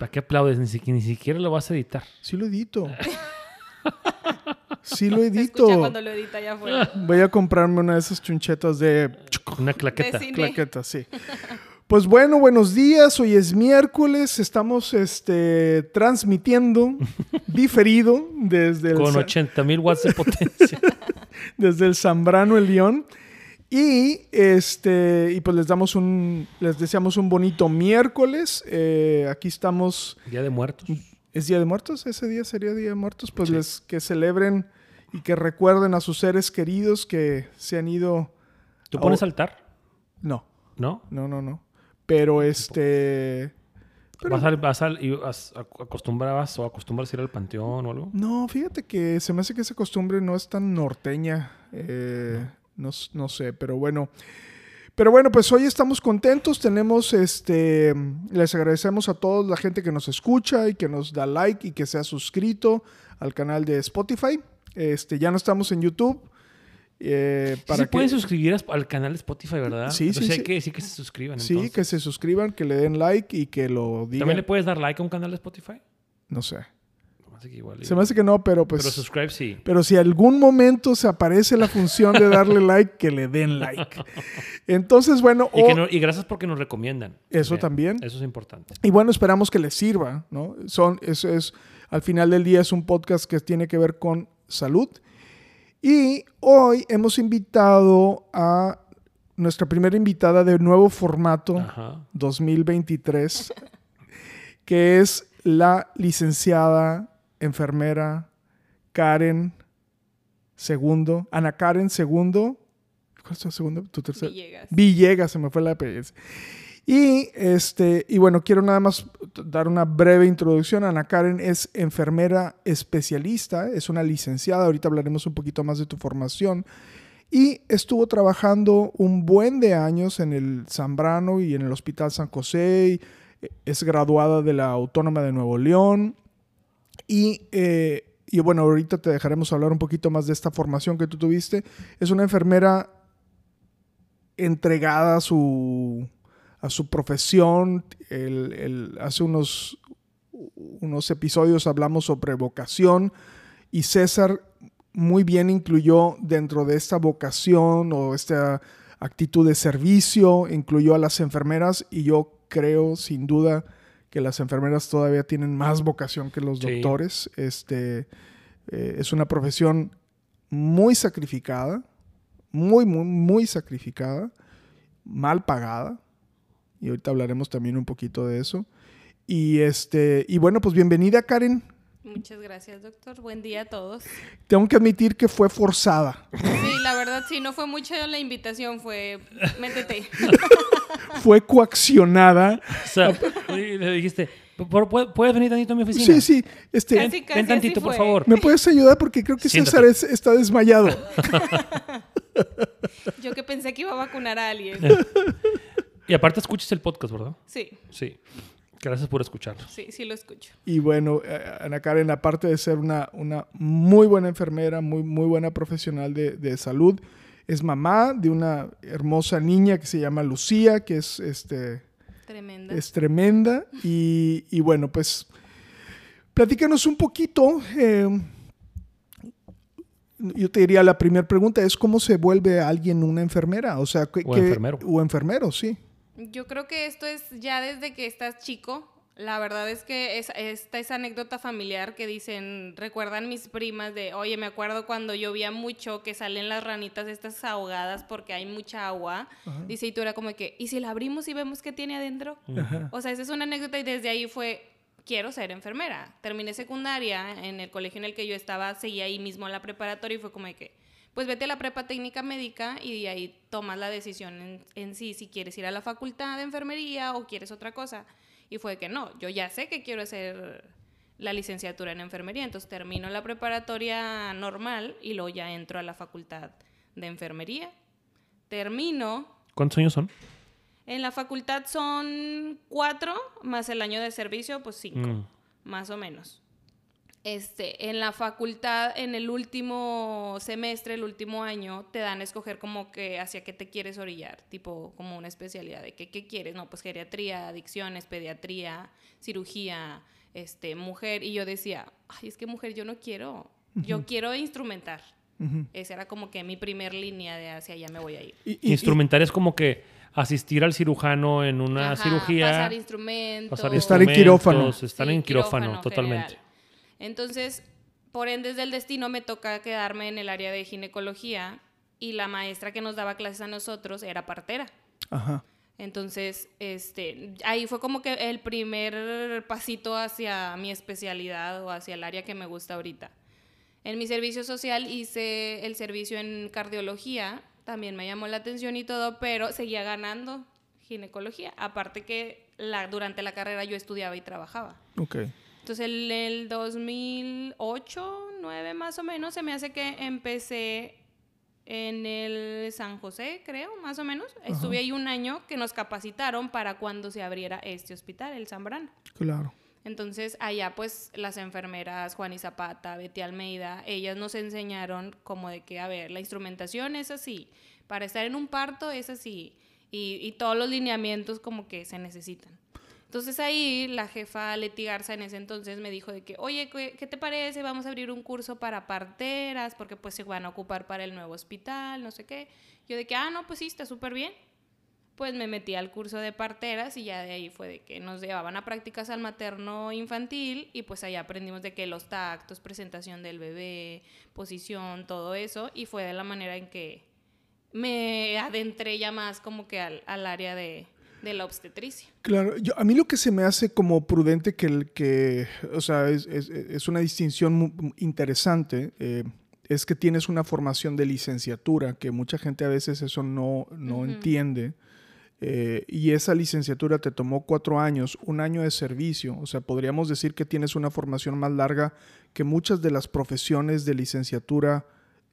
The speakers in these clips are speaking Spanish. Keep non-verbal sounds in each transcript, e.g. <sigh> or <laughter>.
¿Para qué aplaudes? Ni, siquiera, ni siquiera lo vas a editar. Sí lo edito. <laughs> Sí lo Se edito. escucha cuando lo edita allá afuera. Voy a comprarme una de esas chunchetas de Una claqueta. De cine. claqueta, sí. Pues bueno, buenos días. Hoy es miércoles. Estamos este, transmitiendo <laughs> diferido desde el, Con Sa- 80 mil watts de potencia. <laughs> desde el Zambrano, el León. Y este y pues les damos un les deseamos un bonito miércoles. Eh, aquí estamos Día de muertos. ¿Es Día de Muertos? ¿Ese día sería Día de Muertos? Pues Sí. les, que celebren y que recuerden a sus seres queridos que se han ido. ¿Tú pones altar? No, ¿No? no, no, no. Pero este. Pero- ¿Vas, al, vas al- y as- ac- acostumbrabas o acostumbras a ir al panteón o algo? No, fíjate que se me hace que esa costumbre no es tan norteña. eh, no. S- no sé, pero bueno. Pero bueno, pues hoy estamos contentos. Tenemos este. Les agradecemos a toda la gente que nos escucha y que nos da like y que se ha suscrito al canal de Spotify. Este, ya no estamos en YouTube. eh, Sí para se que, pueden suscribir al canal de Spotify, ¿verdad? Sí, sí, sí. que decir que se suscriban. Sí, entonces. que se suscriban, que le den like y que lo digan. ¿También le puedes dar like a un canal de Spotify? No sé. Se me hace que igual. Se me hace que no, pero pues. Pero subscribe sí. Pero si algún momento se aparece la función de darle like, que le den like. <laughs> Entonces, bueno, Y, que o- no- y gracias porque nos recomiendan. Eso Bien, también. Eso es importante. y bueno, esperamos que les sirva, ¿no? Son, eso es, al final del día es un podcast que tiene que ver con salud. Y hoy hemos invitado a nuestra primera invitada de nuevo formato Ajá. 2023, que es la licenciada enfermera Karen Segundo, Ana Karen Segundo. ¿Cuál es tu segundo? ¿Tu tercer? Villegas. Villegas, se me fue la apellido. Y, este, y bueno, quiero nada más dar una breve introducción. Ana Karen es enfermera especialista, es una licenciada, ahorita hablaremos un poquito más de tu formación. Y estuvo trabajando un buen de años en el Zambrano y en el Hospital San José. y, Es graduada de la Autónoma de Nuevo León. Y, eh, y bueno, ahorita te dejaremos hablar un poquito más de esta formación que tú tuviste. Es una enfermera entregada a su, a su profesión. El- hace unos, unos episodios hablamos sobre vocación y César muy bien incluyó dentro de esta vocación o esta actitud de servicio, incluyó a las enfermeras y yo creo sin duda que las enfermeras todavía tienen más vocación que los Sí. doctores. Este, eh, es una profesión muy sacrificada, muy, muy, muy sacrificada, mal pagada. Y ahorita hablaremos también un poquito de eso. Y este, y bueno, pues bienvenida, Karen. Muchas gracias, doctor. Buen día a todos. Tengo que admitir que fue forzada. Sí, la verdad, sí, no fue mucho la invitación, fue métete. <laughs> fue coaccionada. O sea, le dijiste, "¿Por- pu- ¿puedes venir tantito a mi oficina? Sí, sí. Este, Casi, casi Ven tantito, así por favor. ¿Me puedes ayudar? Porque creo que Siéntate. César es- está desmayado. <laughs> Yo que pensé que iba a vacunar a alguien. <laughs> Y aparte escuchas el podcast, ¿verdad? Sí, Sí. Gracias por escucharlo. sí, sí lo escucho. Y bueno, eh, Ana Karen, aparte de ser una, una muy buena enfermera, muy, muy buena profesional de, de salud, es mamá de una hermosa niña que se llama Lucía, que es, este, Tremenda. es tremenda. Y, y bueno, pues platícanos un poquito. eh, yo te diría, la primera pregunta es cómo se vuelve alguien una enfermera. O sea, ¿qué- O qué- enfermero. O enfermero, sí. Yo creo que esto es ya desde que estás chico. La verdad es que es, esta esa anécdota familiar que dicen, recuerdan mis primas de, oye, me acuerdo cuando llovía mucho que salen las ranitas estas ahogadas porque hay mucha agua. Dice, y tú era como que, ¿y si la abrimos y vemos qué tiene adentro? O sea, esa es una anécdota y desde ahí fue, quiero ser enfermera. Terminé secundaria en el colegio en el que yo estaba, seguí ahí mismo en la preparatoria y fue como de que, pues vete a la prepa técnica médica y de ahí tomas la decisión en, en sí si quieres ir a la facultad de enfermería o quieres otra cosa. Y fue que no, yo ya sé que quiero hacer la licenciatura en enfermería, entonces termino la preparatoria normal y luego ya entro a la facultad de enfermería. Termino. ¿Cuántos años son? En la facultad son cuatro, más el año de servicio, pues cinco, Mm. más o menos. Este, en la facultad, en el último semestre, el último año, te dan a escoger como que hacia qué te quieres orillar, tipo como una especialidad de que, qué quieres, no, pues geriatría, adicciones, pediatría, cirugía, este, mujer. Y yo decía, ay, es que mujer yo no quiero, yo quiero instrumentar. Ujú. Esa era como que mi primer línea de hacia allá me voy a ir. Y- y- y- Instrumentar es como que asistir al cirujano en una Ajá, cirugía. Pasar instrumentos. pasar Estar en quirófano. Estar Sí, en quirófano, quirófano totalmente. general. Entonces, por ende del destino me toca quedarme en el área de ginecología y la maestra que nos daba clases a nosotros era partera. Ajá. Entonces, este, ahí fue como que el primer pasito hacia mi especialidad o hacia el área que me gusta ahorita. En mi servicio social hice el servicio en cardiología, también me llamó la atención y todo, pero seguía ganando ginecología. Aparte que la, durante la carrera yo estudiaba y trabajaba. Ok. Entonces, en el 2008, 9 más o menos, se me hace que empecé en el San José, creo, más o menos. Estuve ahí un año que nos capacitaron para cuando se abriera este hospital, el Zambrano. Claro. Entonces, allá pues las enfermeras Juan y Zapata, Betty Almeida, ellas nos enseñaron como de que, a ver, la instrumentación es así, para estar en un parto es así, y, y todos los lineamientos como que se necesitan. Entonces ahí la jefa Leti Garza en ese entonces me dijo de que, oye, ¿qué, te parece? Vamos a abrir un curso para parteras, porque pues se van a ocupar para el nuevo hospital, no sé qué. Yo de que, ah, no, pues sí, está súper bien pues me metí al curso de parteras y ya de ahí fue de que nos llevaban a prácticas al materno infantil y pues ahí aprendimos de que los tactos, presentación del bebé, posición, todo eso y fue de la manera en que me adentré ya más como que al, al área de, de la obstetricia. Claro, yo, a mí lo que se me hace como prudente que, el, que o sea, es, es- es una distinción mu- interesante, eh, es que tienes una formación de licenciatura, que mucha gente a veces eso no, no entiende. eh, y esa licenciatura te tomó cuatro años, un año de servicio. O sea, podríamos decir que tienes una formación más larga que muchas de las profesiones de licenciatura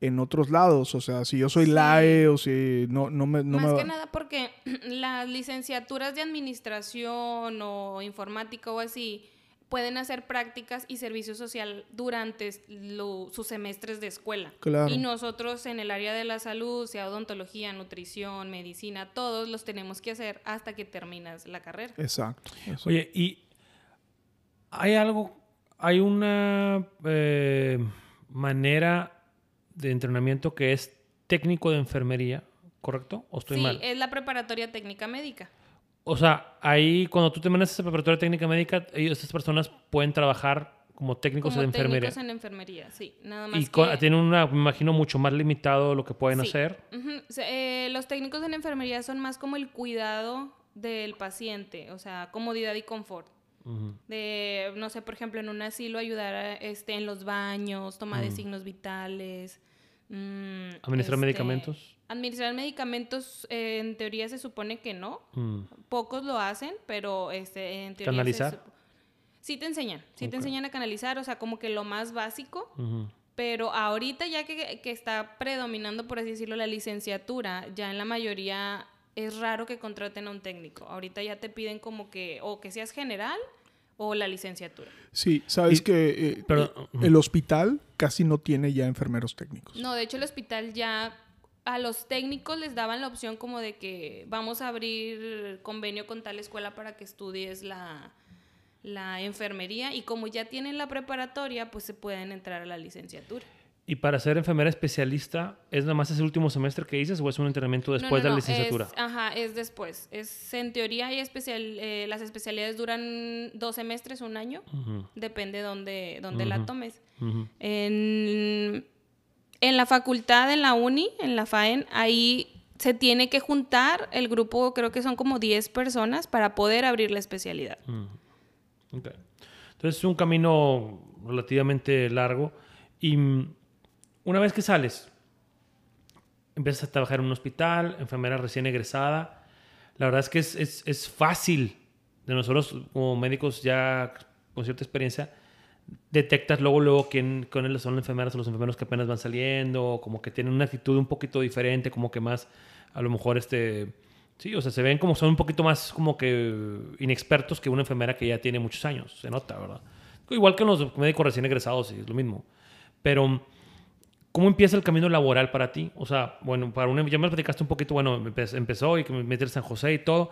en otros lados. O sea, si yo soy Sí. LAE o si no, no me... No Más me que nada porque <clears throat> las licenciaturas de administración o informática o así pueden hacer prácticas y servicio social durante lo- sus semestres de escuela. Claro. Y nosotros en el área de la salud, sea odontología, nutrición, medicina, todos los tenemos que hacer hasta que terminas la carrera. Exacto. exacto. Oye, y hay algo, hay una eh, manera de entrenamiento que es técnico de enfermería, ¿correcto? ¿O estoy Sí, mal? es la preparatoria técnica médica. O sea, ahí cuando tú te mandas a esa preparatoria técnica médica, estas personas pueden trabajar como técnicos Como de enfermería. técnicos en enfermería, sí. Nada más Y que... tienen una, me imagino, mucho más limitado lo que pueden Sí. hacer. Eh, los técnicos en enfermería son más como el cuidado del paciente, o sea, comodidad y confort. De, no sé, por ejemplo, en un asilo ayudar a, este, en los baños, toma de signos vitales. Mm, ¿Administrar este, medicamentos? Administrar medicamentos, eh, en teoría se supone que no. Mm. Pocos lo hacen, pero este, en teoría... ¿Canalizar? Sí te enseñan, sí te enseñan a canalizar, o sea, como que lo más básico. Pero ahorita ya que, que está predominando, por así decirlo, la licenciatura, ya en la mayoría es raro que contraten a un técnico. Ahorita ya te piden como que o que seas general o la licenciatura. Sí, sabes Y- que eh, pero- el hospital casi no tiene ya enfermeros técnicos. No, de hecho el hospital ya a los técnicos les daban la opción como de que vamos a abrir convenio con tal escuela para que estudies la, la enfermería y como ya tienen la preparatoria, pues se pueden entrar a la licenciatura. Y para ser enfermera especialista, ¿es nada más ese último semestre que dices o es un entrenamiento No, después no, de la licenciatura? es- ajá, es después. Es, en teoría hay especial, eh, las especialidades duran dos semestres, un año, depende dónde, dónde la Ujú. tomes. ujú. En, en la facultad, en la uni, en la FAEN, ahí se tiene que juntar el grupo, creo que son como 10 personas para poder abrir la especialidad. Mm. Ok. Entonces es un camino relativamente largo. Y mm, una vez que sales, empiezas a trabajar en un hospital, enfermera recién egresada. La verdad es que es, es- fácil de nosotros como médicos ya con cierta experiencia, detectas luego, luego quién, quiénes son las enfermeras o los enfermeros que apenas van saliendo, como que tienen una actitud un poquito diferente, como que más, a lo mejor, este, sí, o sea, se ven como son un poquito más como que inexpertos que una enfermera que ya tiene muchos años, se nota, ¿verdad? Igual que los médicos recién egresados, sí, es lo mismo. Pero, ¿cómo empieza el camino laboral para ti? O sea, bueno, para una, ya me platicaste un poquito, bueno, empezó y que me metí en San José y todo,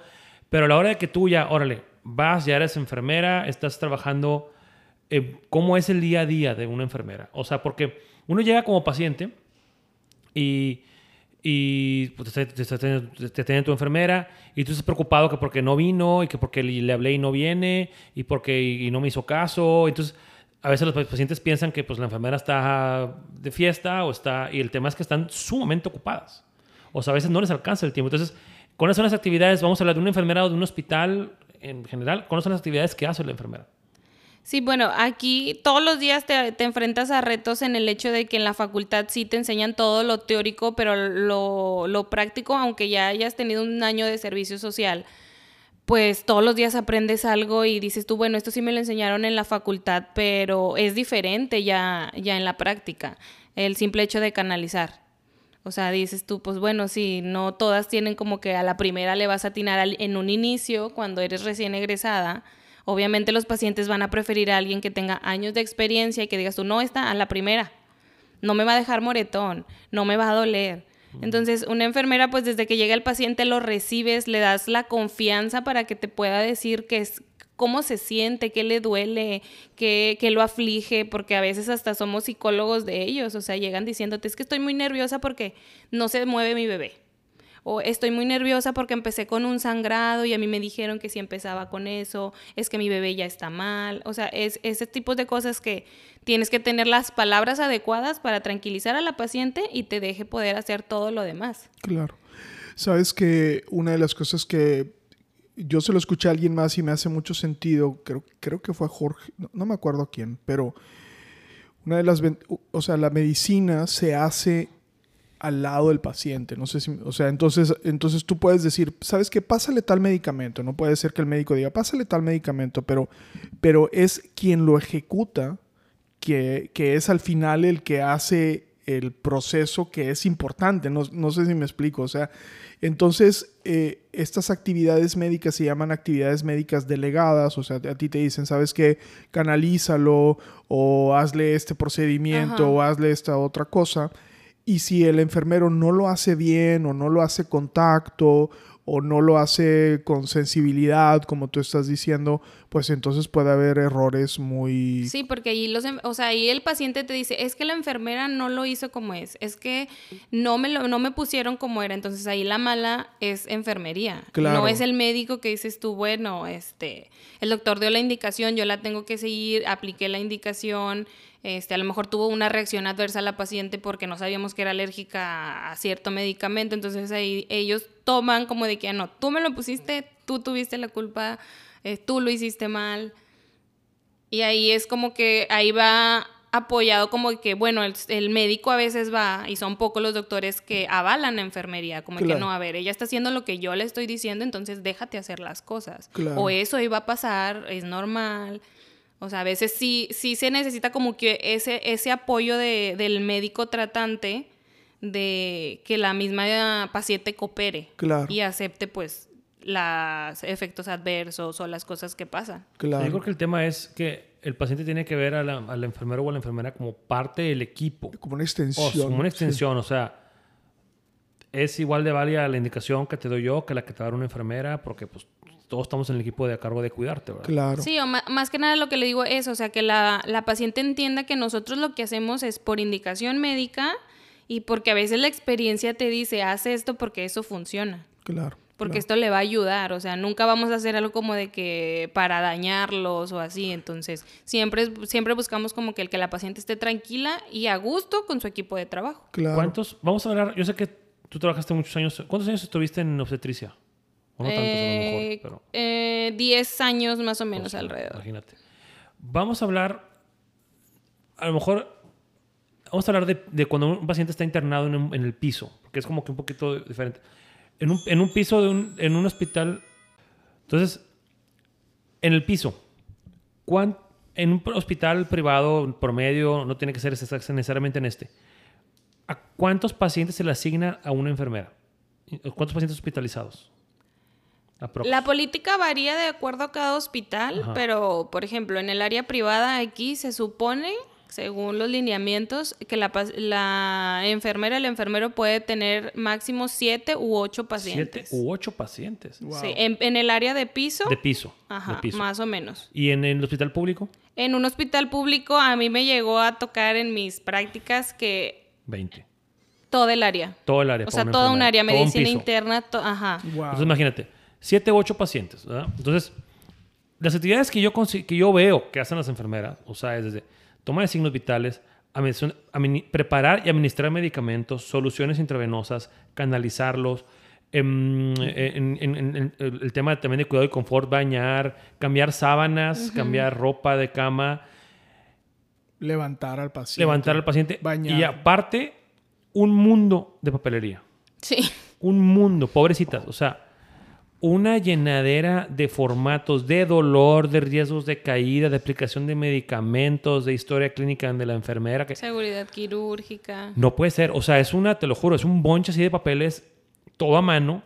pero a la hora de que tú ya, órale, vas, ya eres enfermera, estás trabajando eh, cómo es el día a día de una enfermera. O sea, porque uno llega como paciente y, y pues, te, te, tiene tu enfermera y tú estás preocupado que porque no vino y que porque le hablé y no viene y porque y no me hizo caso. Entonces, a veces los pacientes piensan que pues, la enfermera está de fiesta o está... Y el tema es que están sumamente ocupadas. O sea, a veces no les alcanza el tiempo. Entonces, esas son las actividades, vamos a hablar de una enfermera o de un hospital en general, ¿cuáles son las actividades que hace la enfermera? Sí, bueno, aquí todos los días te, enfrentas a retos en el hecho de que en la facultad sí te enseñan todo lo teórico, pero lo, lo práctico, aunque ya hayas tenido un año de servicio social, pues todos los días aprendes algo y dices tú, bueno, esto sí me lo enseñaron en la facultad, pero es diferente ya, ya en la práctica, el simple hecho de canalizar. O sea, dices tú, pues bueno, sí, no todas tienen como que a la primera le vas a atinar en un inicio, cuando eres recién egresada, Obviamente los pacientes van a preferir a alguien que tenga años de experiencia y que digas tú, no, está a la primera, no me va a dejar moretón, no me va a doler. Entonces, una enfermera, pues desde que llega el paciente lo recibes, le das la confianza para que te pueda decir que es, cómo se siente, qué le duele, qué, qué, lo aflige, porque a veces hasta somos psicólogos de ellos, o sea, llegan diciéndote, es que estoy muy nerviosa porque no se mueve mi bebé o estoy muy nerviosa porque empecé con un sangrado y a mí me dijeron que si empezaba con eso, es que mi bebé ya está mal. O sea, es ese tipo de cosas que tienes que tener las palabras adecuadas para tranquilizar a la paciente y te deje poder hacer todo lo demás. Claro. Sabes que una de las cosas que yo se lo escuché a alguien más y me hace mucho sentido, creo, que fue a Jorge, no, no me acuerdo quién, pero una de las, o sea, la medicina se hace al lado del paciente. No sé si, o sea, entonces, entonces tú puedes decir, ¿sabes qué? Pásale tal medicamento. No puede ser que el médico diga, pásale tal medicamento, pero, pero es quien lo ejecuta que, que es al final el que hace el proceso que es importante. No, no sé si me explico. O sea, entonces eh, estas actividades médicas se llaman actividades médicas delegadas. O sea, a ti te dicen, ¿sabes qué? Canalízalo o hazle este procedimiento o hazle esta otra cosa. Y si el enfermero no lo hace bien o no lo hace contacto o no lo hace con sensibilidad, como tú estás diciendo, pues entonces puede haber errores muy... Sí, porque ahí, los, o sea, ahí el paciente te dice, es que la enfermera no lo hizo como es, es que no me, lo, no me pusieron como era, entonces ahí la mala es enfermería. No es el médico que dices tú, bueno, este, el doctor dio la indicación, yo la tengo que seguir, apliqué la indicación, este, a lo mejor tuvo una reacción adversa a la paciente porque no sabíamos que era alérgica a cierto medicamento, entonces ahí ellos toman como de que, ah, no, tú me lo pusiste, tú tuviste la culpa, eh, tú lo hiciste mal. Y ahí es como que ahí va apoyado como que, bueno, el, médico a veces va, y son pocos los doctores que avalan la enfermería, como que no, a ver, ella está haciendo lo que yo le estoy diciendo, entonces déjate hacer las cosas. O eso iba a pasar, es normal. O sea, a veces sí, sí se necesita como que ese, ese apoyo de, del médico tratante de que la misma paciente coopere y acepte pues los efectos adversos o las cosas que pasan. Claro. Yo creo que el tema es que el paciente tiene que ver al enfermero o a la enfermera como parte del equipo. Como una extensión. como una extensión, o sea, es igual de válida la indicación que te doy yo que la que te da una enfermera porque pues todos estamos en el equipo de a cargo de cuidarte, ¿verdad? Claro. Sí, o más, que nada lo que le digo es, o sea, que la, paciente entienda que nosotros lo que hacemos es por indicación médica y porque a veces la experiencia te dice, haz esto porque eso funciona. Claro. Porque esto le va a ayudar, o sea, nunca vamos a hacer algo como de que para dañarlos o así, entonces siempre, siempre buscamos como que el que la paciente esté tranquila y a gusto con su equipo de trabajo. Claro. ¿Cuántos? Vamos a hablar, yo sé que tú trabajaste muchos años, ¿cuántos años estuviste en obstetricia? O no tantos a lo mejor. Eh, 10 eh, años más o menos alrededor. Imagínate. Vamos a hablar, a lo mejor, vamos a hablar de, de cuando un paciente está internado en, en, el piso, porque es como que un poquito diferente. En un, en un piso de un, en un hospital, entonces, En el piso, ¿cuán- en un hospital privado promedio, no tiene que ser necesariamente en este, ¿a cuántos pacientes se le asigna a una enfermera? ¿Cuántos pacientes hospitalizados? Aprox. La política varía de acuerdo a cada hospital, Ajá. pero por ejemplo, en el área privada aquí se supone, según los lineamientos, que la, la enfermera, el enfermero puede tener máximo siete u ocho Siete pacientes. u ocho pacientes Wow. Sí, en, en el área de piso, de piso. ajá, de piso. más o menos. ¿Y en el hospital público? En un hospital público a mí me llegó a tocar en mis prácticas que 20. todo el área. Todo el área. O sea, toda un área, un medicina interna, to- ajá. Wow. Entonces imagínate, 7 u 8 pacientes, ¿verdad? Entonces, las actividades que yo, que yo veo que hacen las enfermeras, o sea, es desde toma de signos vitales, preparar y administrar medicamentos, soluciones intravenosas, canalizarlos, em, en, en- en- en el el tema también de cuidado y confort, bañar, cambiar sábanas, cambiar ropa de cama, Levantar al paciente. levantar al paciente Bañar. y aparte un mundo de papelería Sí. un mundo, pobrecitas, o sea, una llenadera de formatos, de dolor, de riesgos de caída, de aplicación de medicamentos, de historia clínica de la enfermera, que Seguridad quirúrgica. no puede ser, o sea, es una, te lo juro, es un bonche así de papeles, todo a mano,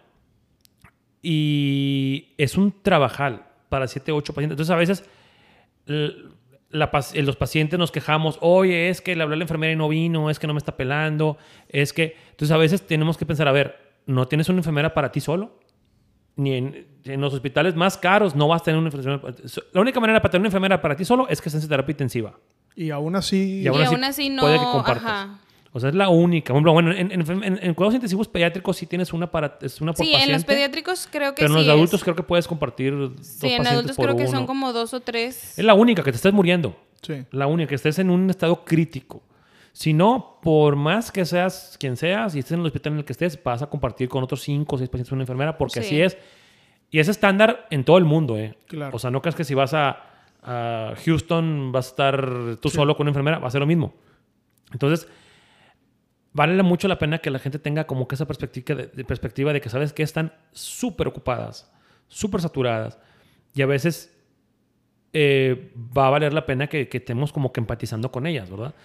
y es un trabajal para 7, 8 pacientes. Entonces, a veces la eh, los pacientes nos quejamos, oye, es que le hablé a la enfermera y no vino, es que no me está pelando, es que... Entonces, a veces tenemos que pensar, a ver, ¿no tienes una enfermera para ti solo? Ni en, en los hospitales más caros no vas a tener una enfermera. La única manera para tener una enfermera para ti solo es que estés en terapia intensiva. Y aún así. Y aún Y así aún así no, puede que compartas. ajá. O sea, es la única. Bueno, en, en, en- en cuidados intensivos pediátricos sí tienes una para es una por Sí, paciente. en los pediátricos creo que pero en sí los adultos es. creo que puedes compartir dos Sí, en pacientes adultos por creo que uno. son como dos o tres. Es la única que te estés muriendo. Sí. La única que estés en un estado crítico. Si no, por más que seas quien seas y estés en el hospital en el que estés, vas a compartir con otros cinco o seis pacientes una enfermera porque Sí. así es. Y es estándar en todo el mundo, ¿eh? Claro. O sea, no creas que si vas a, a Houston vas a estar tú solo con una enfermera, va a ser lo mismo. Entonces, vale mucho la pena que la gente tenga como que esa perspectiva de, de perspectiva de que sabes que están súper ocupadas, súper saturadas y a veces eh, va a valer la pena que, que estemos como que empatizando con ellas, ¿verdad?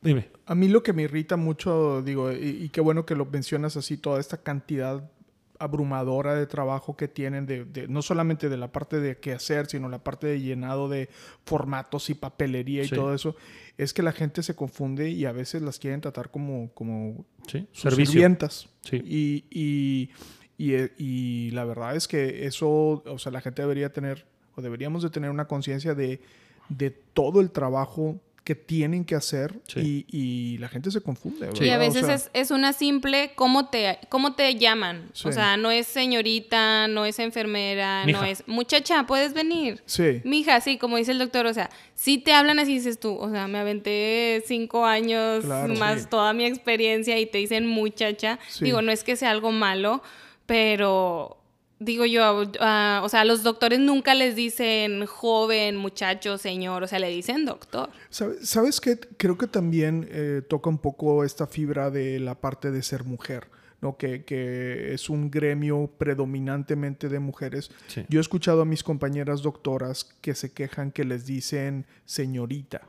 Dime. A mí lo que me irrita mucho, digo, y, y qué bueno que lo mencionas así, toda esta cantidad abrumadora de trabajo que tienen, de, de- no solamente de la parte de qué hacer, sino la parte de llenado de formatos y papelería y Sí. todo eso, es que la gente se confunde y a veces las quieren tratar como, como Sí, sus servicio. sirvientas. Sí. Y, y, y, eh, y la verdad es que eso, o sea, la gente debería tener, o deberíamos de tener una conciencia de, de todo el trabajo que tienen que hacer Sí. y, y la gente se confunde. Y a veces sea, es, es una simple, ¿cómo te, cómo te llaman? Sí. O sea, no es señorita, no es enfermera, no es, muchacha, puedes venir. Sí. Mija, sí, como dice el doctor, o sea, si te hablan así, dices tú, o sea, me aventé cinco años Claro. más Sí. toda mi experiencia y te dicen muchacha. Sí. Digo, no es que sea algo malo, pero digo yo, o sea, a los doctores nunca les dicen joven, muchacho, señor, o sea, le dicen doctor. ¿Sabe- ¿Sabes qué? Creo que también eh, toca un poco esta fibra de la parte de ser mujer. ¿no? Que, que es un gremio predominantemente de mujeres. Sí. Yo he escuchado a mis compañeras doctoras que se quejan que les dicen señorita.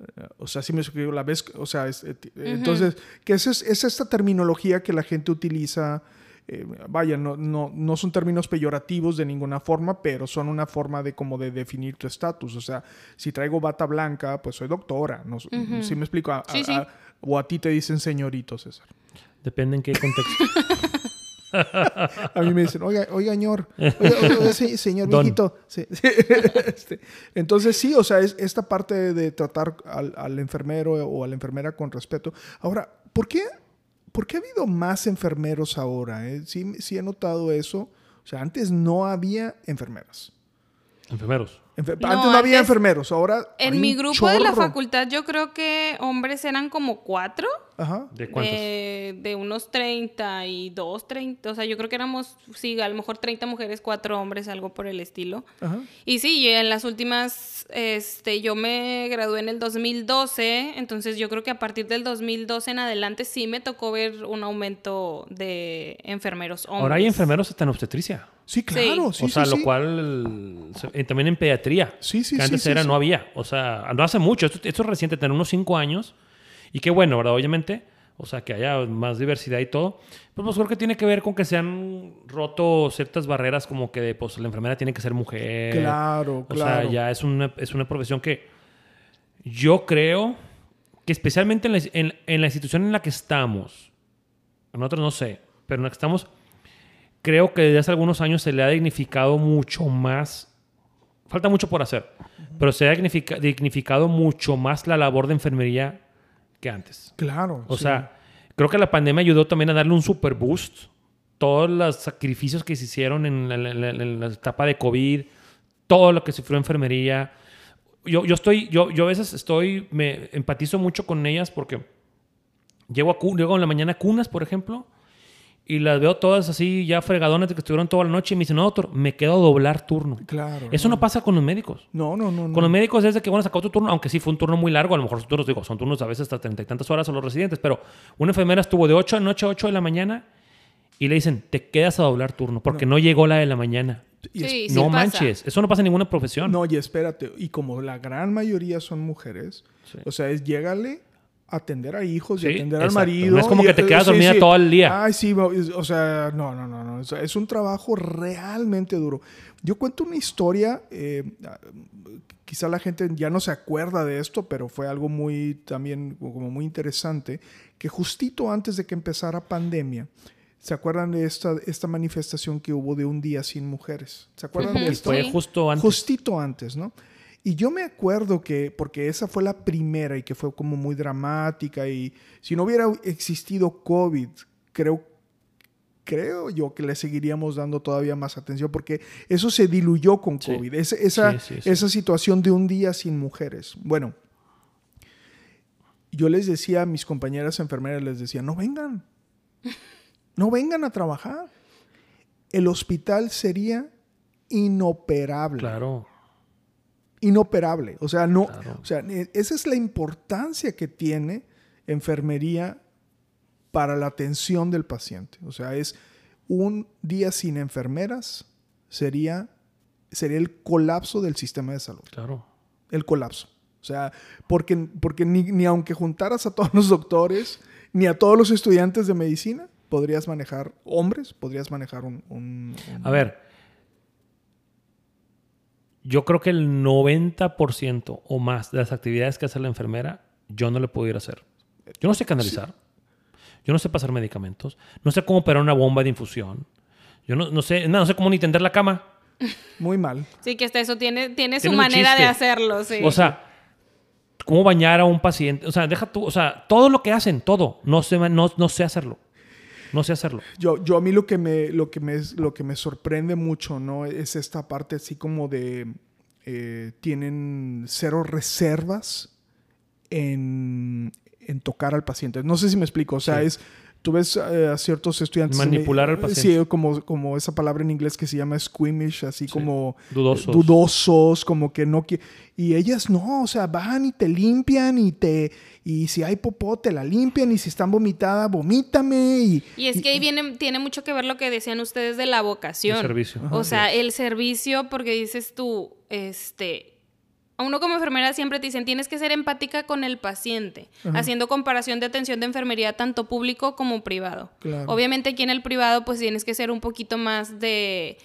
Eh, O sea, si me explico, la vez, o sea, es- eh, entonces, que es, es esta terminología que la gente utiliza, eh, vaya, no, no, no son términos peyorativos de ninguna forma, pero son una forma de como de definir tu estatus. O sea, si traigo bata blanca, pues soy doctora. No, ¿Sí me explico? A- a- Sí, sí. a- o a ti te dicen señorito, César. Depende en qué contexto. <laughs> A mí me dicen, oiga, oiga, señor, oiga, oiga, oiga, se- señor Don. viejito. Sí, sí. <laughs> Este, entonces, sí, o sea, es esta parte de tratar al, al enfermero o a la enfermera con respeto. Ahora, ¿por qué, por qué ha habido más enfermeros ahora? eh? Sí, sí he notado eso. O sea, antes no había enfermeras. Enfermeros. Enfer- No, antes no había antes- enfermeros, ahora. En hay mi grupo de la facultad yo creo que hombres eran como cuatro. Ajá. ¿De cuántos? De, de unos 32, 30. O sea, yo creo que éramos, sí, a lo mejor 30 mujeres, cuatro hombres, algo por el estilo. Ajá. Y sí, en las últimas, este, yo me gradué en el 2012, entonces yo creo que a partir del 2012 en adelante sí me tocó ver un aumento de enfermeros hombres. Ahora hay enfermeros hasta en obstetricia. Sí, claro, sí, o sea, sí, lo sí. cual eh, también en pediatría. Sí, sí, que sí, antes sí, era, sí. no había. O sea, no hace mucho. Esto, esto es reciente, tener unos cinco años. Y qué bueno, ¿verdad? Obviamente. O sea, que haya más diversidad y todo. Pues, pues creo que tiene que ver con que se han roto ciertas barreras como que pues la enfermera tiene que ser mujer. Claro, O claro. sea, ya es una, es una profesión que yo creo que especialmente en la, en- en la institución en la que estamos, nosotros no sé, pero en la que estamos, creo que desde hace algunos años se le ha dignificado mucho más. Falta mucho por hacer, pero se ha dignifica- dignificado mucho más la labor de enfermería que antes. Claro. O sí. sea, creo que la pandemia ayudó también a darle un super boost. Todos los sacrificios que se hicieron en la, etapa de COVID, todo lo que sufrió enfermería. Yo, yo estoy, yo, yo a veces estoy, me empatizo mucho con ellas porque llego, a, llego en la mañana a cunas, por ejemplo, y las veo todas así ya fregadonas de que estuvieron toda la noche y me dicen, no, doctor, me quedo a doblar turno. Claro. Eso no pasa con los médicos. No, no, no. no. Con los médicos es de que, bueno, sacó tu turno, aunque sí fue un turno muy largo, a lo mejor sus turnos, digo, son turnos a veces hasta treinta y tantas horas a los residentes, pero una enfermera estuvo de 8 de la noche a 8 de la mañana y le dicen, te quedas a doblar turno porque no, llegó la de la mañana. Y Sí, sí no pasa. manches, eso no pasa en ninguna profesión. No, y espérate, y como la gran mayoría son mujeres, Sí. o sea, es llégale atender a hijos y atender al exacto. marido. No es como y- que te quedas sí, dormida sí. todo el día. Ay, sí, o sea, no, no, no, no. es un trabajo realmente duro. Yo cuento una historia, eh, quizá la gente ya no se acuerda de esto, pero fue algo muy también como muy interesante, que justito antes de que empezara pandemia, ¿Se acuerdan de esta, esta manifestación que hubo de un día sin mujeres? ¿Se acuerdan de Y esto? fue justo antes. Justito antes, ¿no? Y yo me acuerdo que, porque esa fue la primera y que fue como muy dramática y si no hubiera existido COVID, creo, creo yo que le seguiríamos dando todavía más atención porque eso se diluyó con Sí. COVID, esa, sí, sí. esa situación de un día sin mujeres. Bueno, yo les decía a mis compañeras enfermeras, les decía, no vengan, no vengan a trabajar. El hospital sería inoperable Claro. Inoperable. O sea, no, Claro. o sea, esa es la importancia que tiene enfermería para la atención del paciente. O sea, es un día sin enfermeras sería, sería el colapso del sistema de salud. Claro. El colapso. O sea, porque, porque ni, ni aunque juntaras a todos los doctores, ni a todos los estudiantes de medicina, podrías manejar, hombres, podrías manejar un... un- un- A ver, yo creo que el 90% o más de las actividades que hace la enfermera, yo no le puedo ir a hacer. Yo no sé canalizar. Yo no sé pasar medicamentos. No sé cómo operar una bomba de infusión. Yo no, no sé, no, no sé cómo ni tender la cama. Muy mal. Sí, que hasta eso tiene, tiene su Tiene manera de hacerlo, sí. O sea, cómo bañar a un paciente. O sea, deja tú, o sea, todo lo que hacen, todo. No sé, no, no sé hacerlo. No sé hacerlo. Yo, yo a mí lo que me, lo que me, lo que me sorprende mucho, ¿no? Es esta parte así como de eh, tienen cero reservas en, en tocar al paciente. No sé si me explico. O sea, Sí. es tú ves eh, a ciertos estudiantes Manipular al paciente. Sí, como, como esa palabra en inglés que se llama squeamish, así Sí. como Dudosos. eh, dudosos, como que no y ellas no, o sea, van y te limpian y te y si hay popó te la limpian y si están vomitada, vomítame y Y es que ahí viene, tiene mucho que ver lo que decían ustedes de la vocación. El servicio. O sea, el servicio, porque dices tú, este, a uno como enfermera siempre te dicen, tienes que ser empática con el paciente, haciendo comparación de atención de enfermería tanto público como privado. Claro. Obviamente aquí en el privado pues tienes que ser un poquito más de...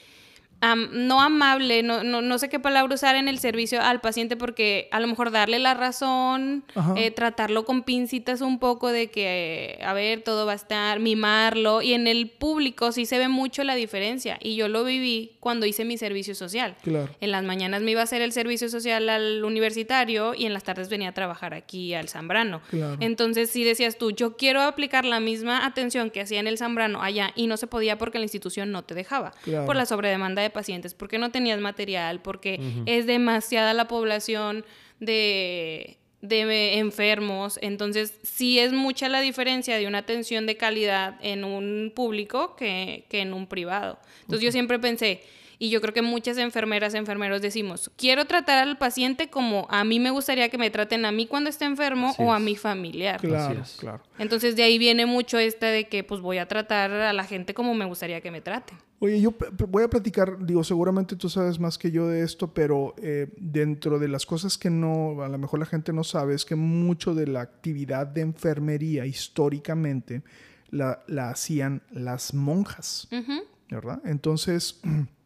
no amable, no, no, no sé qué palabra usar en el servicio al paciente porque a lo mejor darle la razón, eh, tratarlo con pincitas un poco de que, eh, a ver, todo va a estar, mimarlo. Y en el público sí se ve mucho la diferencia. Y yo lo viví cuando hice mi servicio social. Claro. En las mañanas me iba a hacer el servicio social al universitario y en las tardes venía a trabajar aquí al Zambrano. Claro. Entonces, si decías tú, yo quiero aplicar la misma atención que hacía en el Zambrano allá y no se podía porque la institución no te dejaba. Claro. Por la sobredemanda de pacientes, porque no tenías material, porque es demasiada la población de de enfermos, entonces sí es mucha la diferencia de una atención de calidad en un público que, que en un privado. Entonces yo siempre pensé, y yo creo que muchas enfermeras, enfermeros decimos, quiero tratar al paciente como a mí me gustaría que me traten a mí cuando esté enfermo Así o a mi familiar. Claro, claro. Entonces de ahí viene mucho esta de que pues voy a tratar a la gente como me gustaría que me traten. Oye, yo voy a platicar, digo, seguramente tú sabes más que yo de esto, pero eh, dentro de las cosas que no, a lo mejor la gente no sabe, es que mucho de la actividad de enfermería históricamente la, la hacían las monjas. ¿verdad? Entonces, <clears throat>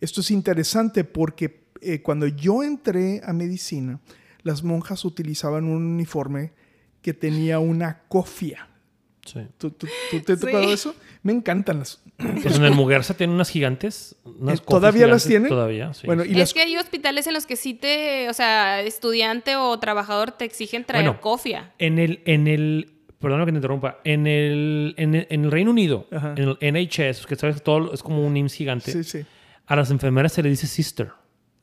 esto es interesante porque eh, cuando yo entré a medicina, las monjas utilizaban un uniforme que tenía una cofia. Sí. ¿Tú, tú- tú te has Sí. tocado eso? Me encantan las... <clears throat> Pues en el Muguerza tienen unas gigantes. Unas Eh, ¿todavía las tienen? Todavía, sí. Bueno, y es las que hay hospitales en los que sí te, o sea, estudiante o trabajador te exigen traer Bueno, cofia. En el, en el, perdón que te interrumpa, en el, en el, en el Reino Unido, Ajá. en el NHS, que sabes que todo es como un IMSS gigante, Sí, sí. A las enfermeras se le dice sister.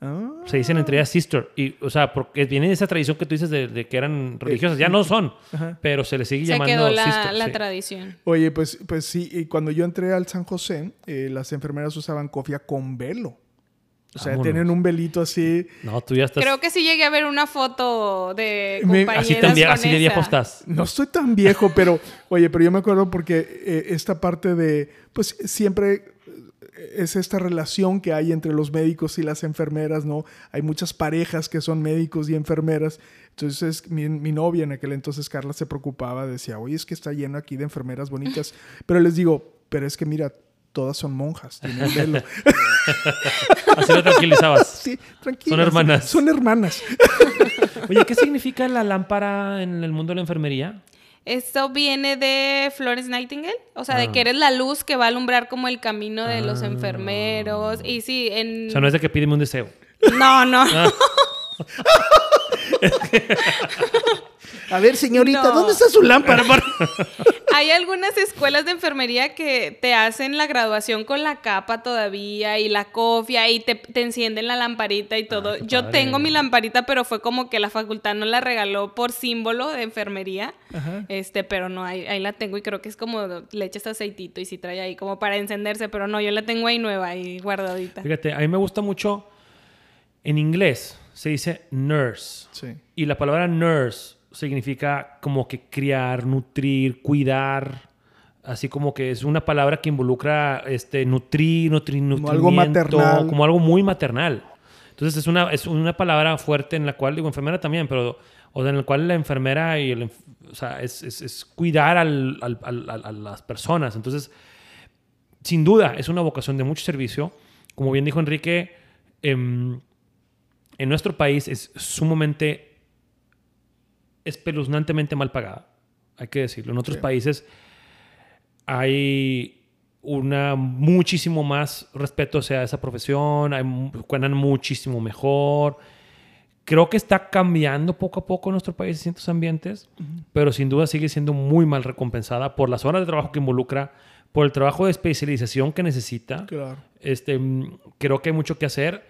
Ah, Se dicen entre ellas sister. Y, o sea, porque viene de esa tradición que tú dices de, de que eran religiosas. Ya no son, Ajá. pero se les sigue Se llamando quedó la, sister. la sí. tradición. Oye, pues, pues sí, y cuando yo entré al San José, eh, las enfermeras usaban cofia con velo. O sea, Vámonos. tienen un velito así. No, tú ya estás... Creo que sí llegué a ver una foto de compañeras así, tan con así de viejo estás. No estoy tan viejo, pero, oye, pero yo me acuerdo porque eh, esta parte de, pues siempre eh, es esta relación que hay entre los médicos y las enfermeras, ¿no? Hay muchas parejas que son médicos y enfermeras. Entonces, mi, mi novia en aquel entonces, Carla, se preocupaba, decía, oye, es que está lleno aquí de enfermeras bonitas. <laughs> Pero les digo, pero es que mira, todas son monjas, tienen <laughs> velo. <laughs> Así lo tranquilizabas. Sí, tranquila. Son hermanas. Son hermanas. Oye, ¿qué significa la lámpara en el mundo de la enfermería? Esto viene de Florence Nightingale, o sea, Ah. de que eres la luz que va a alumbrar como el camino de los Ah. enfermeros. Y sí, en... O sea, no es de que pídeme un deseo. No, no. Ah. <laughs> <laughs> A ver, señorita, No. ¿dónde está su lámpara? <laughs> Hay algunas escuelas de enfermería que te hacen la graduación con la capa todavía y la cofia y te, te encienden la lamparita y todo. Ay, qué Yo padre. tengo mi lamparita, pero fue como que la facultad no la regaló por símbolo de enfermería. Ajá. Este, pero no, ahí, ahí la tengo y creo que es como le echas aceitito y sí trae ahí como para encenderse, pero no, yo la tengo ahí nueva, ahí guardadita. Fíjate, a mí me gusta mucho. En inglés se dice nurse. Sí. Y la palabra nurse significa como que criar, nutrir, cuidar. Así como que es una palabra que involucra este, nutrir, nutri, Como algo maternal. Como algo muy maternal. Entonces es una, es una palabra fuerte en la cual, digo, enfermera también, pero o sea, en la cual la enfermera y el, o sea, es, es- es cuidar al- al- al- a las personas. Entonces, sin duda, es una vocación de mucho servicio. Como bien dijo Enrique, em, en nuestro país es sumamente espeluznantemente mal pagada. Hay que decirlo. En otros Sí. países hay una muchísimo más respeto hacia esa profesión, hay, ganan muchísimo mejor. Creo que está cambiando poco a poco en nuestro país en ciertos ambientes, pero sin duda sigue siendo muy mal recompensada por las horas de trabajo que involucra, por el trabajo de especialización que necesita. Claro. Este, mm, creo que hay mucho que hacer,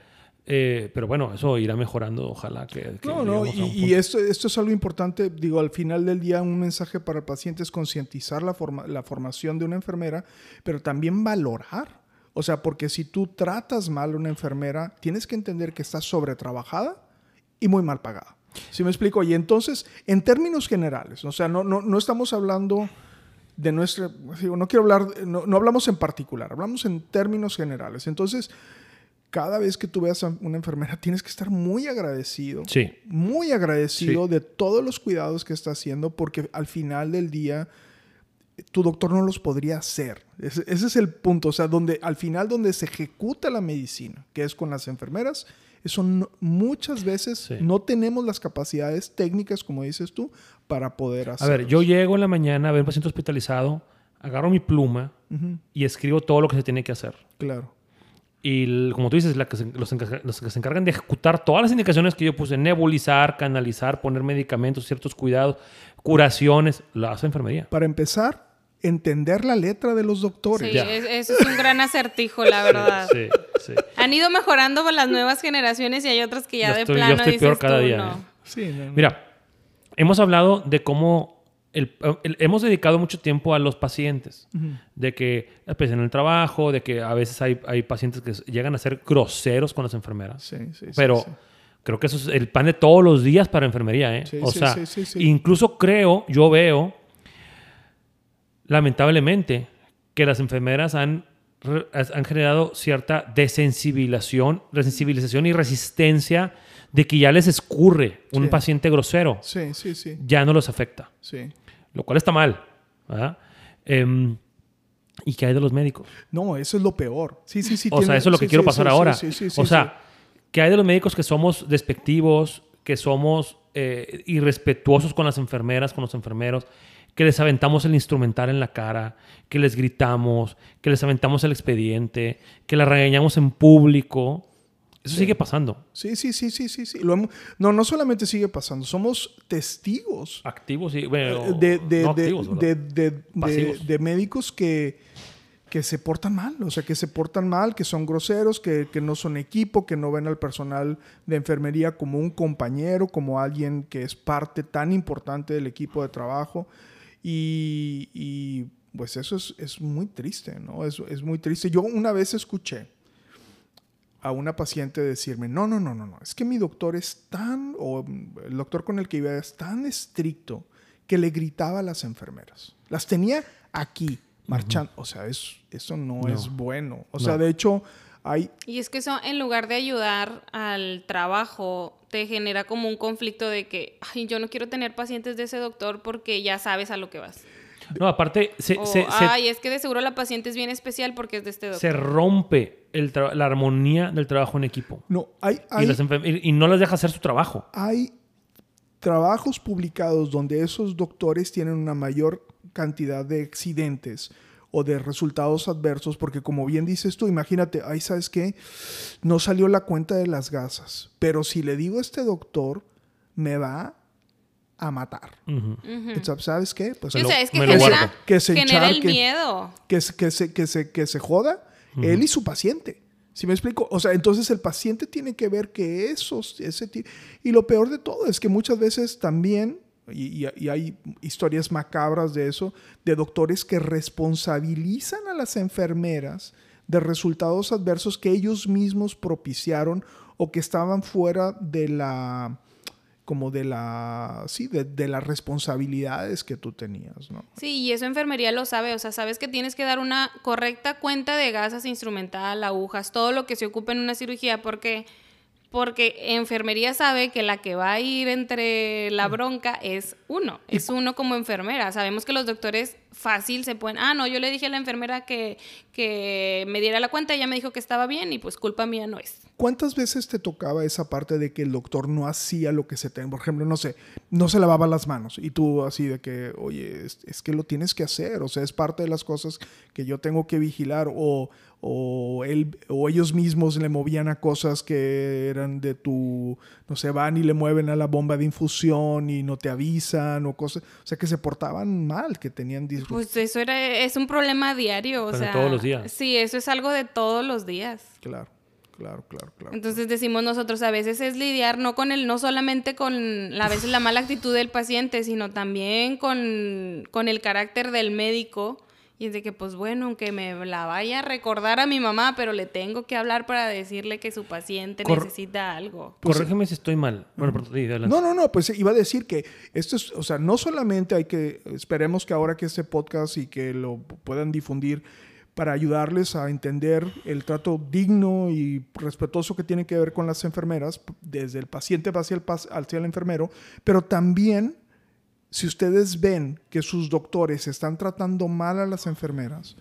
eh, pero bueno, eso irá mejorando, ojalá que... que No, no, y, y esto, esto es algo importante, digo, al final del día un mensaje para el paciente es concientizar la, forma- la formación de una enfermera, pero también valorar. O sea, porque si tú tratas mal a una enfermera, tienes que entender que está sobretrabajada y muy mal pagada. ¿Sí me explico? Y entonces, en términos generales, o sea, no, no, no estamos hablando de nuestra, digo, no quiero hablar, no, no hablamos en particular, hablamos en términos generales. Entonces, cada vez que tú veas a una enfermera, tienes que estar muy agradecido Sí, muy agradecido de todos los cuidados que está haciendo porque al final del día tu doctor no los podría hacer. Ese, ese es el punto, o sea, donde al final donde se ejecuta la medicina, que es con las enfermeras, eso no- muchas veces Sí. no tenemos las capacidades técnicas, como dices tú, para poder A hacerlo. ver, yo llego en la mañana a ver un paciente hospitalizado, agarro mi pluma y escribo todo lo que se tiene que hacer. Claro. Y como tú dices, la que se- los, encarga- los que se encargan de ejecutar todas las indicaciones que yo puse, nebulizar, canalizar, poner medicamentos, ciertos cuidados, curaciones, la hace enfermería. Para empezar, entender la letra de los Sí, doctores. Es- eso es un gran acertijo, la verdad. Sí, sí. Han ido mejorando las nuevas generaciones y hay otras que ya Yo de estoy- yo plano estoy dices peor cada tú, día, no. ¿eh? Sí, no, no. Mira, hemos hablado de cómo el- el- hemos dedicado mucho tiempo a los pacientes, de que pues, en el trabajo, de que a veces hay, hay pacientes que llegan a ser groseros con las enfermeras. Sí, sí, Pero sí. creo que eso es el pan de todos los días para enfermería, ¿eh? Sí, o sí, sea, incluso creo, yo veo, lamentablemente, que las enfermeras han generado cierta desensibilización, desensibilización y resistencia de que ya les escurre un paciente grosero, Sí, sí, sí. ya no los afecta, sí. Lo cual está mal. ¿verdad? Em, ¿Y qué hay de los médicos? No, eso es lo peor. Sí, sí, sí. o sea, eso es lo que sí, quiero pasar sí, ahora. sí, sí, sí, o sea, ¿qué hay de los médicos que somos despectivos, que somos eh, irrespetuosos con las enfermeras, con los enfermeros, que les aventamos el instrumental en la cara, que les gritamos, que les aventamos el expediente, que la regañamos en público? Eso sigue pasando. Sí, sí, sí, sí, sí, sí. Lo hemos- no, no solamente sigue pasando, somos testigos Activos y, bueno, Eh, de, de, no de- activos, de- de- de- Pasivos. de médicos que, que se portan mal, o sea, que se portan mal, que son groseros, que, que no son equipo, que no ven al personal de enfermería como un compañero, como alguien que es parte tan importante del equipo de trabajo. Y, y, pues eso es, es muy triste, ¿no? Es, es muy triste. Yo una vez escuché a una paciente decirme, no, no, no, no, no, es que mi doctor es tan, o el doctor con el que iba es tan estricto que le gritaba a las enfermeras. Las tenía aquí, marchando. O sea, es, eso no, No. es bueno. O sea, de hecho, hay... Y es que eso, en lugar de ayudar al trabajo, te genera como un conflicto de que, ay, yo no quiero tener pacientes de ese doctor porque ya sabes a lo que vas. No, aparte, se, O, se- se- ay, es que de seguro la paciente es bien especial porque es de este doctor. se rompe el la armonía del trabajo en equipo. No, hay, Y, hay, las enfer- y- y no les deja hacer su trabajo. hay trabajos publicados donde esos doctores tienen una mayor cantidad de accidentes o de resultados adversos, porque como bien dices tú, imagínate, ay, ¿sabes qué? No salió la cuenta de las gasas, pero si le digo a este doctor, me va a matar. ¿Sabes qué? Pues o lo- sea, es que me lo genera, guardo. Que se genera el miedo. que, se- que, se, que, se, que se joda él y su paciente. ¿Sí me explico? O sea, entonces el paciente tiene que ver que esos, ese Y lo peor de todo es que muchas veces también, y, y- y hay historias macabras de eso, de doctores que responsabilizan a las enfermeras de resultados adversos que ellos mismos propiciaron o que estaban fuera de la como de la sí de, de las responsabilidades que tú tenías no Sí, y eso enfermería lo sabe, o sea, sabes que tienes que dar una correcta cuenta de gasas instrumental, agujas, todo lo que se ocupa en una cirugía, porque porque enfermería sabe que la que va a ir entre la bronca es uno, es uno como enfermera. Sabemos que los doctores fácil se pueden, ah, no, yo le dije a la enfermera que, que me diera la cuenta, ella me dijo que estaba bien y pues culpa mía no es. ¿Cuántas veces te tocaba esa parte de que el doctor no hacía lo que se te... Por ejemplo, no sé, no se lavaba las manos y tú así de que, oye, es, es que lo tienes que hacer, o sea, es parte de las cosas que yo tengo que vigilar o, o, él, o ellos mismos le movían a cosas que eran de tu, no sé, van y le mueven a la bomba de infusión y no te avisan o cosas, o sea, que se portaban mal, que tenían disrupción. Pues eso era, es un problema diario, o Pero sea. todos los días. Sí, eso es algo de todos los días. Claro, claro, claro, claro. Entonces decimos nosotros, a veces es lidiar no con el, no solamente con a veces la mala actitud del paciente, sino también con, con el carácter del médico. Y es de que, pues bueno, aunque me la vaya a recordar a mi mamá, pero le tengo que hablar para decirle que su paciente Cor- necesita algo. Corrígeme si estoy mal. Bueno, perdón. No, no, no, pues iba a decir que esto es, o sea, no solamente hay que, esperemos que ahora que este podcast y que lo puedan difundir para ayudarles a entender el trato digno y respetuoso que tiene que ver con las enfermeras, desde el paciente hacia el, hacia el enfermero, pero también si ustedes ven que sus doctores están tratando mal a las enfermeras,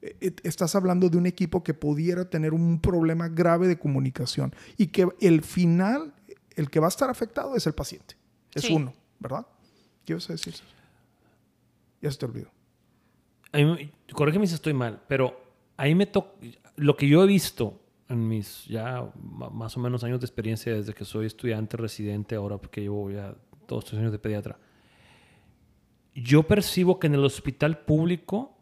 eh, eh, estás hablando de un equipo que pudiera tener un problema grave de comunicación y que el final, el que va a estar afectado es el paciente. Es Sí. uno, ¿verdad? ¿Qué ibas a decir? Ya se te olvidó. A mí me- corrígeme si estoy mal, pero ahí me toca. Lo que yo he visto en mis ya más o menos años de experiencia desde que soy estudiante residente, ahora porque llevo ya todos estos años de pediatra, yo percibo que en el hospital público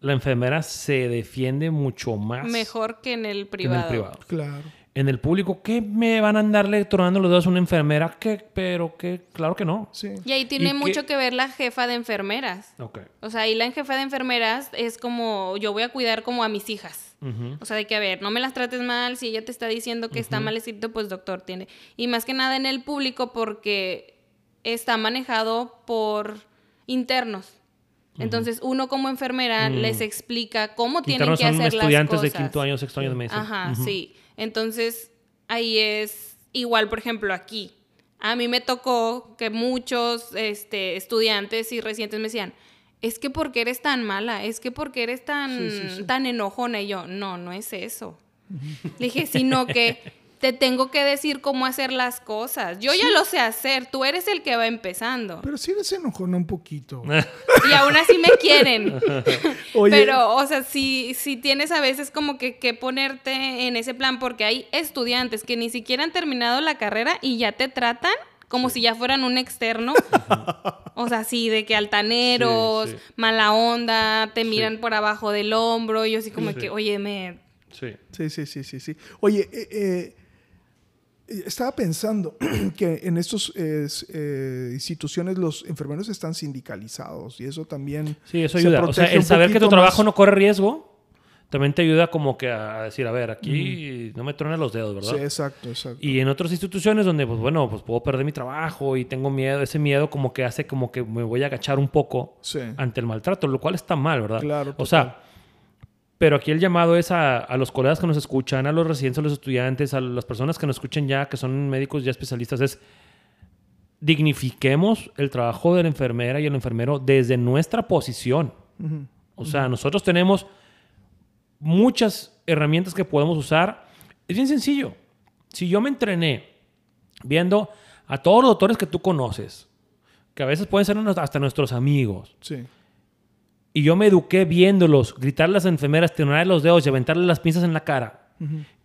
la enfermera se defiende mucho más Mejor que en el que en privado. el privado. Claro. En el público, ¿qué me van a andarle tronando los dedos a una enfermera? ¿Qué? Pero que, claro que no. Sí. Y ahí tiene ¿Y qué? mucho que ver la jefa de enfermeras. Ok. O sea, ahí la jefa de enfermeras es como, yo voy a cuidar como a mis hijas. O sea, de que, a ver, no me las trates mal, si ella te está diciendo que está mal escrito, pues doctor tiene. Y más que nada en el público porque está manejado por internos. Entonces, uno como enfermera Mm. les explica cómo tienen que son hacer las estudiantes cosas. de quinto año, sexto año de medicina. Ajá, sí. Entonces, ahí es igual, por ejemplo, aquí. A mí me tocó que muchos este, estudiantes y recientes me decían, es que porque eres tan mala, es que porque eres tan, Sí, sí, sí. tan enojona. Y yo, no, no es eso. Le dije, sino que te tengo que decir cómo hacer las cosas. Yo ya lo sé hacer, tú eres el que va empezando. Pero sí les enojona un poquito. <laughs> Y aún así me quieren. <laughs> Oye, Pero, o sea, si, si tienes a veces como que, que ponerte en ese plan, porque hay estudiantes que ni siquiera han terminado la carrera y ya te tratan como si ya fueran un externo. <laughs> o sea, sí, de que altaneros, Sí, sí. mala onda, te miran por abajo del hombro. Y yo así como Sí. que, oye, me... Sí. Sí, sí, sí, sí, sí. Oye, eh, eh, estaba pensando <clears throat> que en estas instituciones los enfermeros están sindicalizados y eso también... Sí, eso se ayuda. O sea, el saber que tu trabajo más. no corre riesgo también te ayuda como que a decir, a ver, aquí no me tronen los dedos, ¿verdad? Sí, exacto, exacto. Y en otras instituciones donde, pues bueno, pues puedo perder mi trabajo y tengo miedo, ese miedo como que hace como que me voy a agachar un poco Sí. ante el maltrato, lo cual está mal, ¿verdad? Claro, O total. sea, pero aquí el llamado es a, a los colegas que nos escuchan, a los residentes, a los estudiantes, a las personas que nos escuchen ya, que son médicos ya especialistas, es dignifiquemos el trabajo de la enfermera y el enfermero desde nuestra posición. O sea, nosotros tenemos muchas herramientas que podemos usar. Es bien sencillo. Si yo me entrené viendo a todos los doctores que tú conoces, que a veces pueden ser hasta nuestros amigos, Sí. Y yo me eduqué viéndolos, gritar a las enfermeras, tronarle los dedos y aventarle las pinzas en la cara,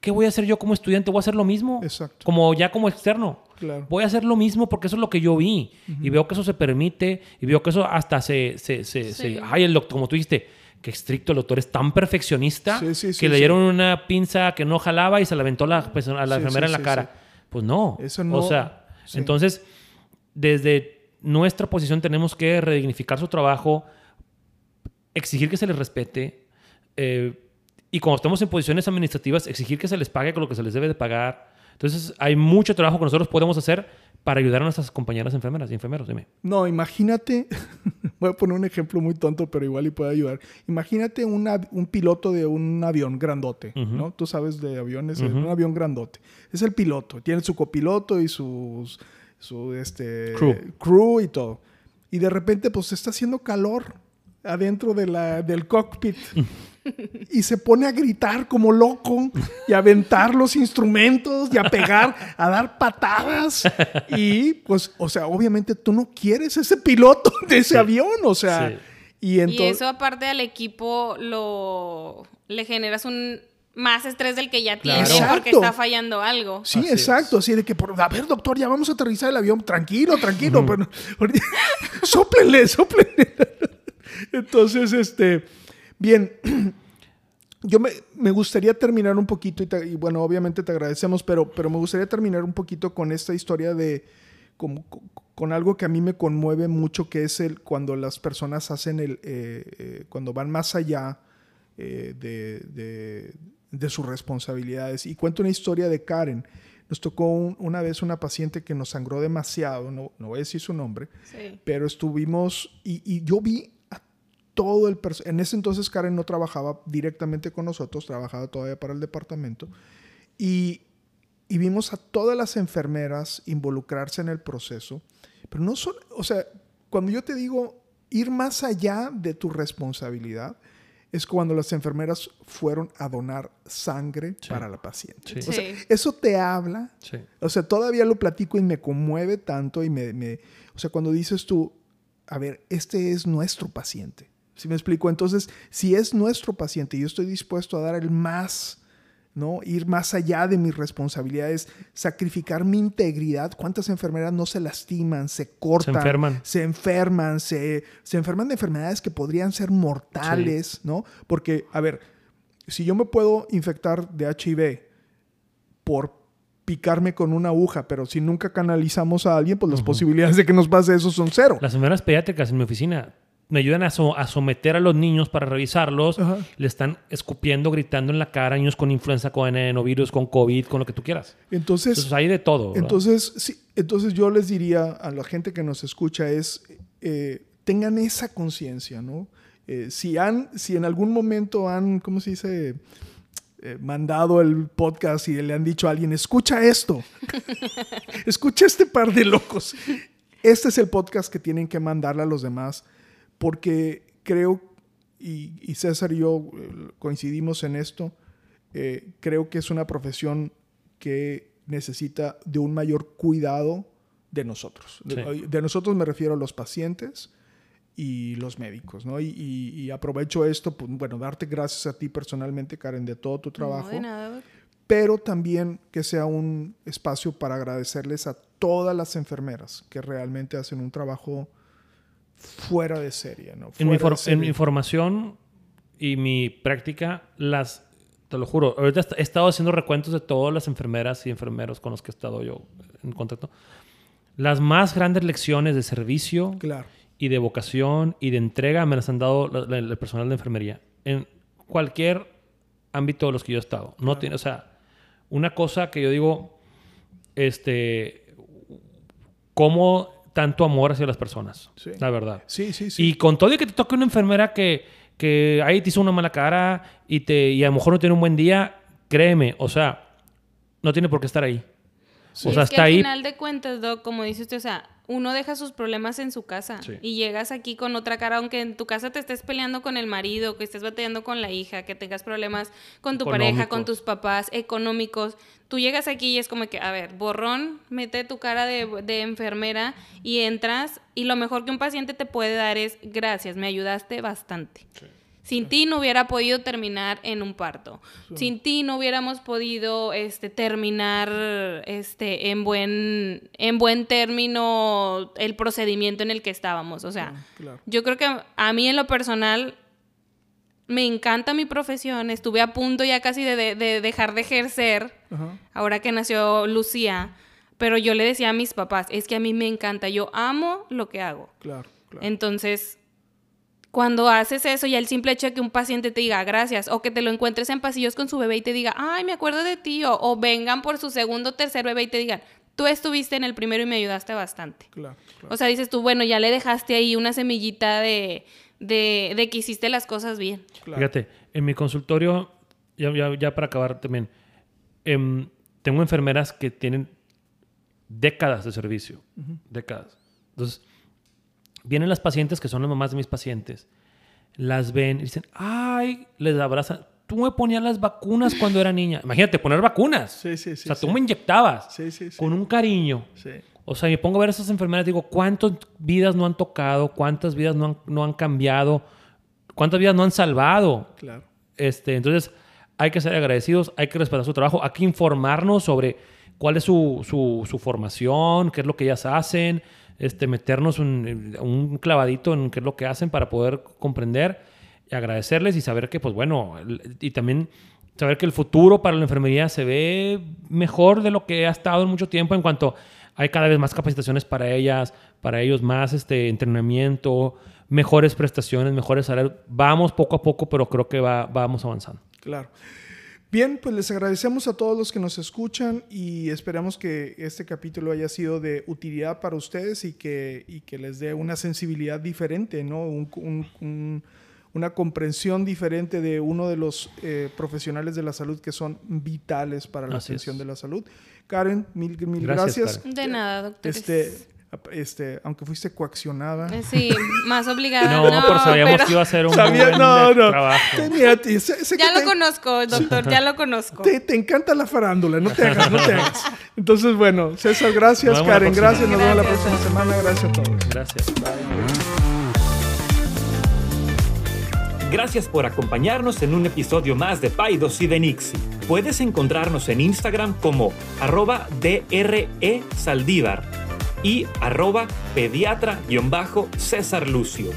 ¿qué voy a hacer yo como estudiante? ¿Voy a hacer lo mismo? Exacto. Como ya como externo. Claro. Voy a hacer lo mismo porque eso es lo que yo vi. Y veo que eso se permite. Y veo que eso hasta se... se, se, se- Sí. ay, el doctor, como tú dijiste, qué estricto el doctor es tan perfeccionista Sí, sí, sí, que le sí. dieron una pinza que no jalaba y se la aventó la persona- a la Sí, enfermera sí, en la sí, cara. sí. Pues no. Eso no- O sea, sí. entonces, desde nuestra posición tenemos que redignificar su trabajo, exigir que se les respete. eh, y cuando estemos en posiciones administrativas, exigir que se les pague con lo que se les debe de pagar. Entonces, hay mucho trabajo que nosotros podemos hacer para ayudar a nuestras compañeras enfermeras y enfermeros. Dime. No, imagínate, <laughs> voy a poner un ejemplo muy tonto, pero igual y puede ayudar. Imagínate una- un piloto de un avión grandote, Ujú. ¿no? Tú sabes de aviones, Ujú. un avión grandote. Es el piloto, tiene su copiloto y sus, su este, Crew. crew y todo. Y de repente, pues está haciendo calor adentro de la, del cockpit. y se pone a gritar como loco y a aventar los instrumentos y a pegar, a dar patadas. Y pues, o sea, obviamente tú no quieres ese piloto de ese Sí. avión, o sea. Sí. Y Y eso aparte al equipo lo le generas un más estrés del que ya tiene Claro. porque está fallando algo. Sí, Así exacto. Así de que, por, a ver, doctor, ya vamos a aterrizar el avión. Tranquilo, tranquilo. pero, ahorita- <laughs> sóplenle, sóplenle. Entonces, este, bien. Yo me, me gustaría terminar un poquito, y, te- y bueno, obviamente te agradecemos, pero, pero me gustaría terminar un poquito con esta historia de, con, con algo que a mí me conmueve mucho, que es el cuando las personas hacen el, eh, eh, cuando van más allá eh, de, de- de sus responsabilidades. Y cuento una historia de Karen. Nos tocó un- una vez una paciente que nos sangró demasiado, no, no voy a decir su nombre, Sí. pero estuvimos y, y yo vi todo el personal. En ese entonces Karen no trabajaba directamente con nosotros, trabajaba todavía para el departamento. Y, y vimos a todas las enfermeras involucrarse en el proceso. Pero no solo, o sea, cuando yo te digo ir más allá de tu responsabilidad, es cuando las enfermeras fueron a donar sangre Sí. para la paciente. Sí. O sea, eso te habla Sí. o sea, todavía lo platico y me conmueve tanto y me, me- o sea, cuando dices tú, a ver, este es nuestro paciente. ¿Sí me explico? Entonces, si es nuestro paciente y yo estoy dispuesto a dar el más, ¿no? Ir más allá de mis responsabilidades, sacrificar mi integridad. ¿Cuántas enfermeras no se lastiman, se cortan, Se enferman. se enferman, se, se enferman de enfermedades que podrían ser mortales, ¿no? Porque, a ver, si yo me puedo infectar de HIV por picarme con una aguja, pero si nunca canalizamos a alguien, pues las posibilidades de que nos pase eso son cero. Las enfermeras pediátricas en mi oficina me ayudan a, so- a someter a los niños para revisarlos. Ajá. Le están escupiendo, gritando en la cara, niños con influenza, con adenovirus, con COVID, con lo que tú quieras. Entonces, Entonces hay de todo. ¿verdad? entonces, sí, entonces yo les diría a la gente que nos escucha es, eh, tengan esa conciencia, ¿no? Eh, si, han, si en algún momento han, ¿cómo se dice? Eh, mandado el podcast y le han dicho a alguien, escucha esto, <laughs> escucha este par de locos. Este es el podcast que tienen que mandarle a los demás porque creo, y, y César y yo eh, coincidimos en esto, eh, creo que es una profesión que necesita de un mayor cuidado de nosotros. De, Sí. de nosotros me refiero a los pacientes y los médicos, ¿no? Y, y- y aprovecho esto, pues, bueno, darte gracias a ti personalmente, Karen, de todo tu trabajo, No, de nada, pero también que sea un espacio para agradecerles a todas las enfermeras que realmente hacen un trabajo fuera de serie, ¿no? En mi, Fuera de en mi serie. formación y mi práctica, las, te lo juro, ahorita he estado haciendo recuentos de todas las enfermeras y enfermeros con los que he estado yo en contacto. Las más grandes lecciones de servicio Claro, y de vocación y de entrega me las han dado el personal de enfermería en cualquier ámbito de los que yo he estado. No tiene, o sea, una cosa que yo digo, este, cómo tanto amor hacia las personas, Sí. la verdad. sí, sí, sí. Y con todo y que te toque una enfermera que, que ahí te hizo una mala cara y, te, y a lo mejor no tiene un buen día, créeme, o sea, no tiene por qué estar ahí. O sea, es que está al ahí. final de cuentas, Doc, como dice usted, o sea, uno deja sus problemas en su casa Sí. y llegas aquí con otra cara, aunque en tu casa te estés peleando con el marido, que estés batallando con la hija, que tengas problemas con tu pareja, con tus papás, económicos. Tú llegas aquí y es como que, a ver, borrón, mete tu cara de, de enfermera y entras y lo mejor que un paciente te puede dar es gracias, me ayudaste bastante. Sin ti no hubiera podido terminar en un parto. Sin ti no hubiéramos podido este, terminar este, en, buen, en buen término el procedimiento en el que estábamos. O sea, claro. yo creo que a mí en lo personal me encanta mi profesión. Estuve a punto ya casi de, de- de dejar de ejercer Ajá. ahora que nació Lucía. Pero yo le decía a mis papás, es que a mí me encanta, yo amo lo que hago. Claro, claro. Entonces, cuando haces eso, ya el simple hecho de que un paciente te diga gracias, o que te lo encuentres en pasillos con su bebé y te diga, ay, me acuerdo de ti, o, o vengan por su segundo o tercer bebé y te digan, tú estuviste en el primero y me ayudaste bastante. claro, claro. O sea, dices tú, bueno, ya le dejaste ahí una semillita de, de, de que hiciste las cosas bien. claro. Fíjate, en mi consultorio, ya, ya, ya para acabar también, em, tengo enfermeras que tienen décadas de servicio. Décadas. Entonces, vienen las pacientes que son las mamás de mis pacientes, las ven y dicen, ay, les abrazan. Tú me ponías las vacunas cuando era niña. Imagínate, poner vacunas. Sí, sí, sí. o sea, sí. tú me inyectabas Sí, sí, sí. con un cariño. Sí, O sea, me pongo a ver a esas enfermeras y digo, ¿cuántas vidas no han tocado? ¿Cuántas vidas no han, no han cambiado? ¿Cuántas vidas no han salvado? claro. Este, entonces, hay que ser agradecidos, hay que respetar su trabajo, hay que informarnos sobre cuál es su, su- su formación, qué es lo que ellas hacen, este, meternos un, un clavadito en qué es lo que hacen para poder comprender y agradecerles y saber que, pues bueno, y también saber que el futuro para la enfermería se ve mejor de lo que ha estado en mucho tiempo en cuanto hay cada vez más capacitaciones para ellas, para ellos más este entrenamiento, mejores prestaciones, mejores salarios. Vamos poco a poco, pero creo que va, vamos avanzando. Claro. Bien, pues les agradecemos a todos los que nos escuchan y esperamos que este capítulo haya sido de utilidad para ustedes y que, y que les dé una sensibilidad diferente, ¿no? Un- un- un- una comprensión diferente de uno de los eh, profesionales de la salud que son vitales para la Así atención es. de la salud. Karen, mil, mil Gracias, gracias. Karen. De nada, doctor. Este, este, aunque fuiste coaccionada. Eh, Sí, más obligada. <laughs> No, pero sabíamos pero- que iba a ser un Sabía- buen no, no. trabajo. Sé- que Ya lo te- conozco, doctor, ya lo conozco. Te, te encanta la farándula, no te hagas, no te hagas. Entonces, bueno, César, gracias, Karen, gracias, nos vemos la próxima semana, gracias a todos. Gracias. Gracias por acompañarnos en un episodio más de Paidos y de Nixie. Puedes encontrarnos en Instagram como arroba DRE Saldívar y arroba pediatra-césar Lucio.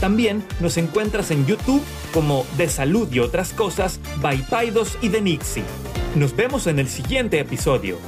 También nos encuentras en YouTube como De Salud y otras cosas by Paidos y de Nixie. Nos vemos en el siguiente episodio.